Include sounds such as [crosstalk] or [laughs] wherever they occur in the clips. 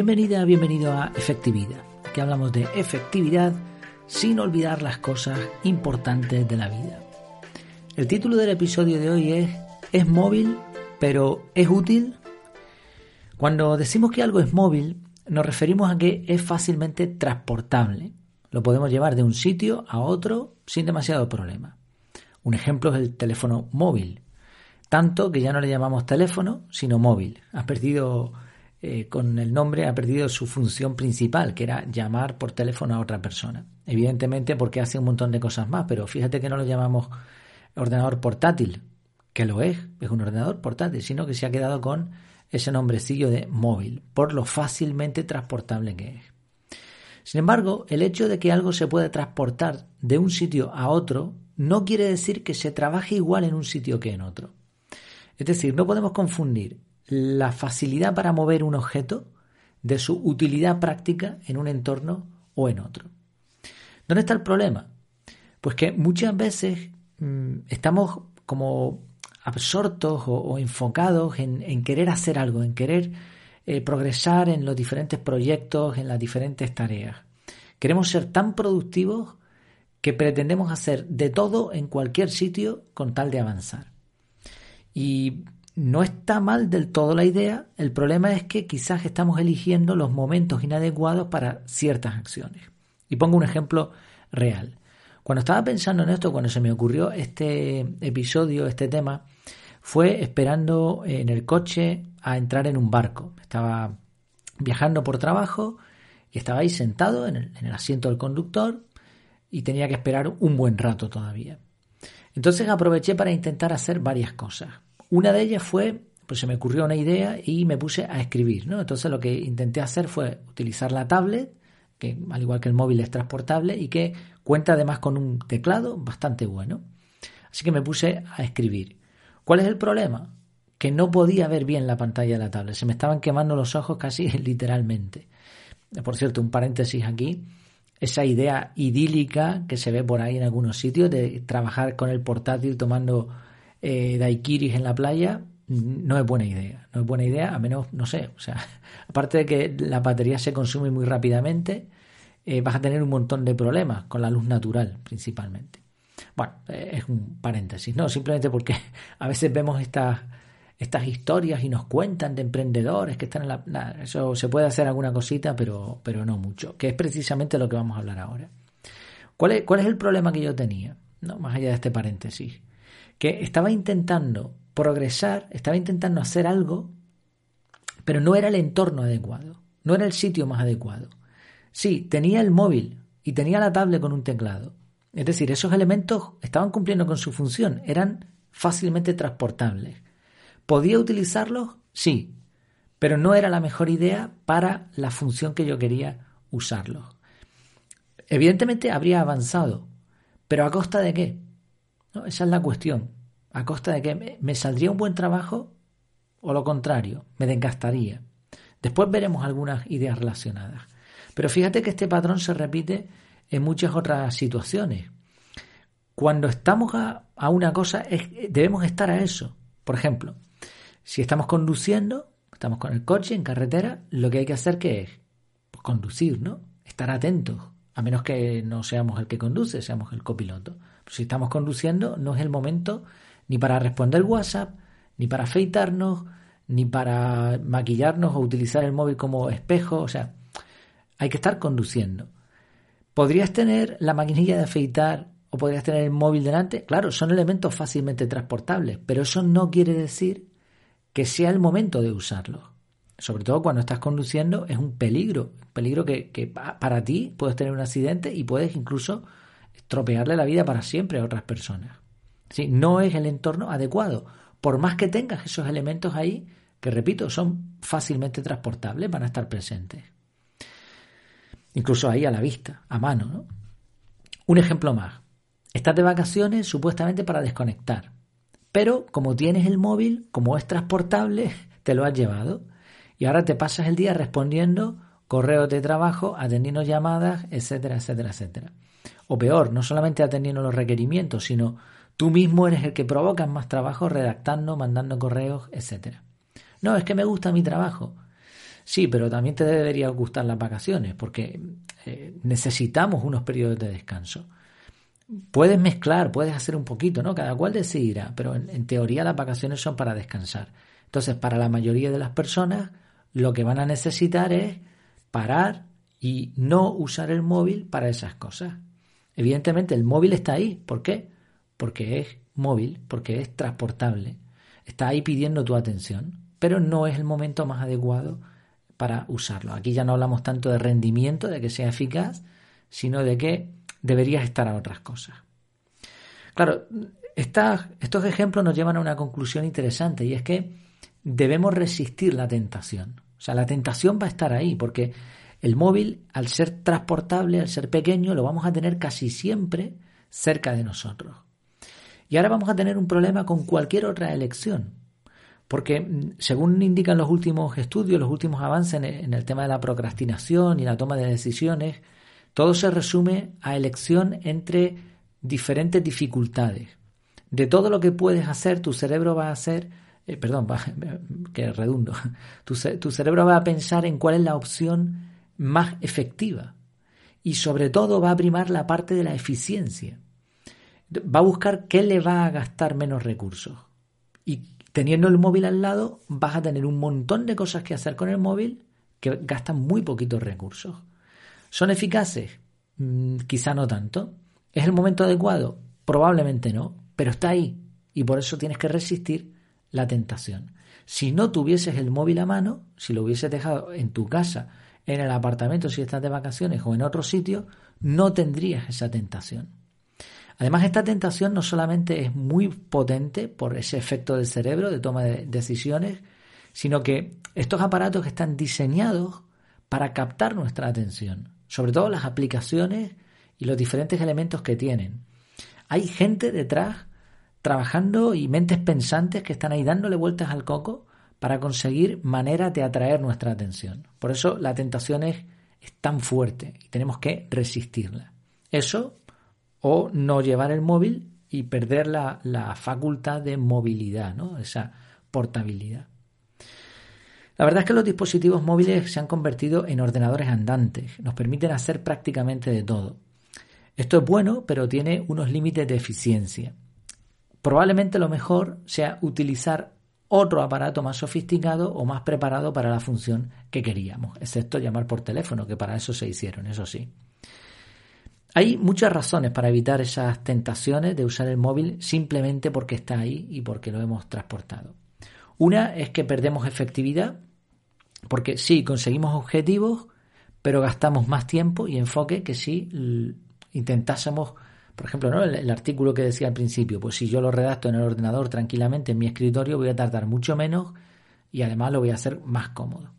Bienvenida, bienvenido a Efectividad. Aquí hablamos de efectividad sin olvidar las cosas importantes de la vida. El título del episodio de hoy es ¿Es móvil pero es útil? Cuando decimos que algo es móvil, nos referimos a que es fácilmente transportable. Lo podemos llevar de un sitio a otro sin demasiado problema. Un ejemplo es el teléfono móvil. Tanto que ya no le llamamos teléfono, sino móvil. Ha perdido, eh, con el nombre, ha perdido su función principal, que era llamar por teléfono a otra persona. Evidentemente porque hace un montón de cosas más, pero fíjate que no lo llamamos ordenador portátil, que lo es, es un ordenador portátil, sino que se ha quedado con ese nombrecillo de móvil, por lo fácilmente transportable que es. Sin embargo, el hecho de que algo se puede transportar de un sitio a otro no quiere decir que se trabaje igual en un sitio que en otro. Es decir, no podemos confundir la facilidad para mover un objeto de su utilidad práctica en un entorno o en otro. ¿Dónde está el problema? Pues que muchas veces mm, estamos como absortos o, enfocados en, querer hacer algo, en querer eh, progresar en los diferentes proyectos, en las diferentes tareas. Queremos ser tan productivos que pretendemos hacer de todo en cualquier sitio con tal de avanzar. Y no está mal del todo la idea, el problema es que quizás estamos eligiendo los momentos inadecuados para ciertas acciones. Y pongo un ejemplo real. Cuando estaba pensando en esto, cuando se me ocurrió este episodio, este tema, fue esperando en el coche a entrar en un barco. Estaba viajando por trabajo y estaba ahí sentado en el, en el asiento del conductor y tenía que esperar un buen rato todavía. Entonces aproveché para intentar hacer varias cosas. Una de ellas fue, pues se me ocurrió una idea y me puse a escribir, ¿no? Entonces lo que intenté hacer fue utilizar la tablet, que al igual que el móvil es transportable y que cuenta además con un teclado bastante bueno. Así que me puse a escribir. ¿Cuál es el problema? Que no podía ver bien la pantalla de la tablet, se me estaban quemando los ojos casi [laughs] literalmente. Por cierto, un paréntesis aquí, esa idea idílica que se ve por ahí en algunos sitios de trabajar con el portátil tomando eh, daiquiris en la playa, no es buena idea. No es buena idea, a menos, no sé, o sea, [laughs] aparte de que la batería se consume muy rápidamente, eh, vas a tener un montón de problemas con la luz natural principalmente. Bueno, eh, es un paréntesis, ¿no? Simplemente porque [laughs] a veces vemos estas, estas historias y nos cuentan de emprendedores que están en la... eso se puede hacer alguna cosita, pero, pero no mucho, que es precisamente lo que vamos a hablar ahora. ¿Cuál es, cuál es el problema que yo tenía? ¿no? Más allá de este paréntesis. Que estaba intentando progresar, estaba intentando hacer algo, pero no era el entorno adecuado, no era el sitio más adecuado. Sí, tenía el móvil y tenía la tablet con un teclado, es decir, esos elementos estaban cumpliendo con su función, eran fácilmente transportables. ¿Podía utilizarlos? Sí, pero no era la mejor idea para la función que yo quería usarlos. Evidentemente habría avanzado, pero ¿a costa de qué? Esa es la cuestión. ¿A costa de qué? ¿Me saldría un buen trabajo o lo contrario? Me desgastaría. Después veremos algunas ideas relacionadas. Pero fíjate que este patrón se repite en muchas otras situaciones. Cuando estamos a, una cosa, debemos estar a eso. Por ejemplo, si estamos conduciendo, estamos con el coche en carretera, lo que hay que hacer que es pues, conducir, ¿no? Estar atentos, a menos que no seamos el que conduce, seamos el copiloto. Si estamos conduciendo, no es el momento ni para responder WhatsApp, ni para afeitarnos, ni para maquillarnos o utilizar el móvil como espejo. O sea, hay que estar conduciendo. ¿Podrías tener la maquinilla de afeitar o podrías tener el móvil delante? Claro, son elementos fácilmente transportables, pero eso no quiere decir que sea el momento de usarlos. Sobre todo cuando estás conduciendo es un peligro, un peligro que, para ti puedes tener un accidente y puedes incluso estropearle la vida para siempre a otras personas. ¿Sí? No es el entorno adecuado. Por más que tengas esos elementos ahí, que repito, son fácilmente transportables, van a estar presentes incluso ahí a la vista, a mano. ¿no? Un ejemplo más. Estás de vacaciones supuestamente para desconectar, pero como tienes el móvil, como es transportable, [laughs] te lo has llevado y ahora te pasas el día respondiendo correos de trabajo, atendiendo llamadas, etcétera, etcétera, etcétera. O peor, no solamente atendiendo los requerimientos, sino tú mismo eres el que provocas más trabajo redactando, mandando correos, etcétera. No, es que me gusta mi trabajo. Sí, pero también te debería gustar las vacaciones porque eh, necesitamos unos periodos de descanso. Puedes mezclar, puedes hacer un poquito, ¿no? Cada cual decidirá, pero en, teoría las vacaciones son para descansar. Entonces, para la mayoría de las personas, lo que van a necesitar es parar y no usar el móvil para esas cosas. Evidentemente, el móvil está ahí. ¿Por qué? Porque es móvil, porque es transportable. Está ahí pidiendo tu atención, pero no es el momento más adecuado para usarlo. Aquí ya no hablamos tanto de rendimiento, de que sea eficaz, sino de que deberías estar a otras cosas. Claro, estos ejemplos nos llevan a una conclusión interesante y es que debemos resistir la tentación. O sea, la tentación va a estar ahí porque el móvil, al ser transportable, al ser pequeño, lo vamos a tener casi siempre cerca de nosotros. Y ahora vamos a tener un problema con cualquier otra elección. Porque mm, según indican los últimos estudios, los últimos avances en el tema de la procrastinación y la toma de decisiones, todo se resume a elección entre diferentes dificultades. De todo lo que puedes hacer, tu cerebro va a hacer, eh, perdón, [laughs] que redundo, [laughs] tu cerebro va a pensar en cuál es la opción más efectiva y sobre todo va a primar la parte de la eficiencia. Va a buscar qué le va a gastar menos recursos. Y teniendo el móvil al lado, vas a tener un montón de cosas que hacer con el móvil que gastan muy poquitos recursos. ¿Son eficaces? Mm, quizá no tanto. ¿Es el momento adecuado? Probablemente no, pero está ahí y por eso tienes que resistir la tentación. Si no tuvieses el móvil a mano, si lo hubieses dejado en tu casa, en el apartamento si estás de vacaciones o en otro sitio, no tendrías esa tentación. Además, esta tentación no solamente es muy potente por ese efecto del cerebro de toma de decisiones, sino que estos aparatos están diseñados para captar nuestra atención sobre todo las aplicaciones y los diferentes elementos que tienen. Hay gente detrás trabajando y mentes pensantes que están ahí dándole vueltas al coco para conseguir maneras de atraer nuestra atención. Por eso la tentación es, tan fuerte y tenemos que resistirla. Eso o no llevar el móvil y perder la, la facultad de movilidad, ¿no? esa portabilidad. La verdad es que los dispositivos móviles se han convertido en ordenadores andantes, nos permiten hacer prácticamente de todo. Esto es bueno, pero tiene unos límites de eficiencia. Probablemente lo mejor sea utilizar otro aparato más sofisticado o más preparado para la función que queríamos, excepto llamar por teléfono, que para eso se hicieron, eso sí. Hay muchas razones para evitar esas tentaciones de usar el móvil simplemente porque está ahí y porque lo hemos transportado. Una es que perdemos efectividad porque sí, conseguimos objetivos, pero gastamos más tiempo y enfoque que si intentásemos, por ejemplo, ¿no? el, artículo que decía al principio, pues si yo lo redacto en el ordenador tranquilamente en mi escritorio voy a tardar mucho menos y además lo voy a hacer más cómodo.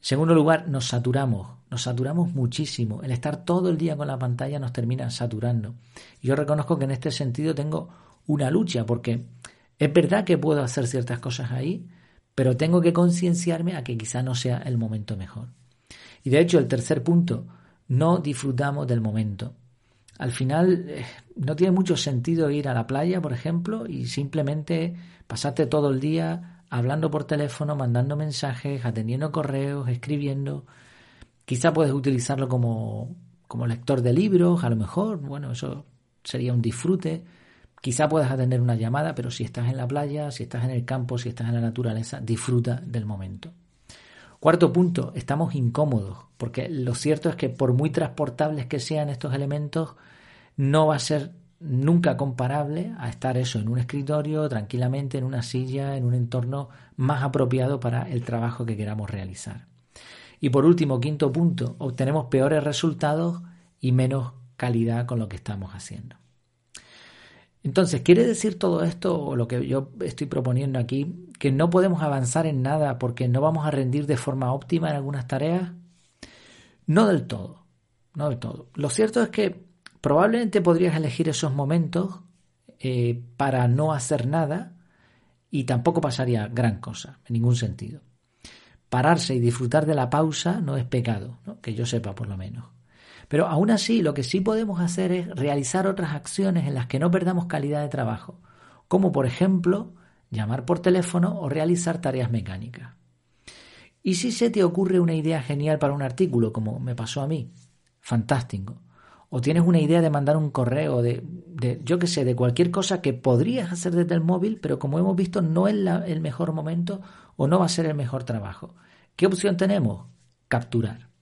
Segundo lugar, nos saturamos, nos saturamos muchísimo. El estar todo el día con la pantalla nos termina saturando. Yo reconozco que en este sentido tengo una lucha porque es verdad que puedo hacer ciertas cosas ahí, pero tengo que concienciarme a que quizá no sea el momento mejor. Y de hecho, el tercer punto, no disfrutamos del momento. Al final, eh, no tiene mucho sentido ir a la playa, por ejemplo, y simplemente pasarte todo el día hablando por teléfono, mandando mensajes, atendiendo correos, escribiendo. Quizá puedes utilizarlo como, como lector de libros, a lo mejor, bueno, eso sería un disfrute Quizá puedas atender una llamada, pero si estás en la playa, si estás en el campo, si estás en la naturaleza, disfruta del momento. Cuarto punto, estamos incómodos, porque lo cierto es que por muy transportables que sean estos elementos, no va a ser nunca comparable a estar eso en un escritorio, tranquilamente, en una silla, en un entorno más apropiado para el trabajo que queramos realizar. Y por último, quinto punto, obtenemos peores resultados y menos calidad con lo que estamos haciendo. Entonces, ¿quiere decir todo esto, o lo que yo estoy proponiendo aquí, que no podemos avanzar en nada porque no vamos a rendir de forma óptima en algunas tareas? No del todo, no del todo. Lo cierto es que probablemente podrías elegir esos momentos eh, para no hacer nada y tampoco pasaría gran cosa, en ningún sentido. Pararse y disfrutar de la pausa no es pecado, que yo sepa por lo menos. Pero aún así, lo que sí podemos hacer es realizar otras acciones en las que no perdamos calidad de trabajo, como por ejemplo llamar por teléfono o realizar tareas mecánicas. Y si se te ocurre una idea genial para un artículo, como me pasó a mí, fantástico. O tienes una idea de mandar un correo, de, yo qué sé, de cualquier cosa que podrías hacer desde el móvil, pero como hemos visto no es el mejor momento o no va a ser el mejor trabajo. ¿Qué opción tenemos? Capturar.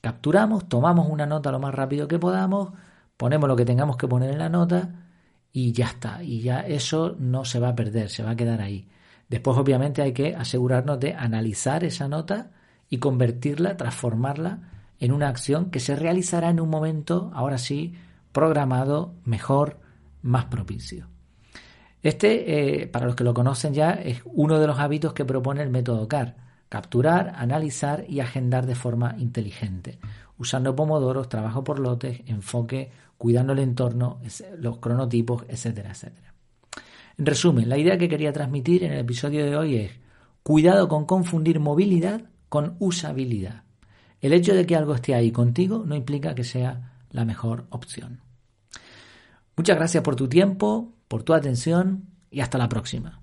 Capturamos, tomamos una nota lo más rápido que podamos, ponemos lo que tengamos que poner en la nota y ya está. Y ya eso no se va a perder, se va a quedar ahí. Después, obviamente, hay que asegurarnos de analizar esa nota y convertirla, transformarla en una acción que se realizará en un momento, ahora sí, programado, mejor, más propicio. Este, eh, para los que lo conocen ya, es uno de los hábitos que propone el método CAR. Capturar, analizar y agendar de forma inteligente, usando pomodoros, trabajo por lotes, enfoque, cuidando el entorno, los cronotipos, etcétera, etcétera. En resumen, la idea que quería transmitir en el episodio de hoy es cuidado con confundir movilidad con usabilidad. El hecho de que algo esté ahí contigo no implica que sea la mejor opción. Muchas gracias por tu tiempo, por tu atención y hasta la próxima.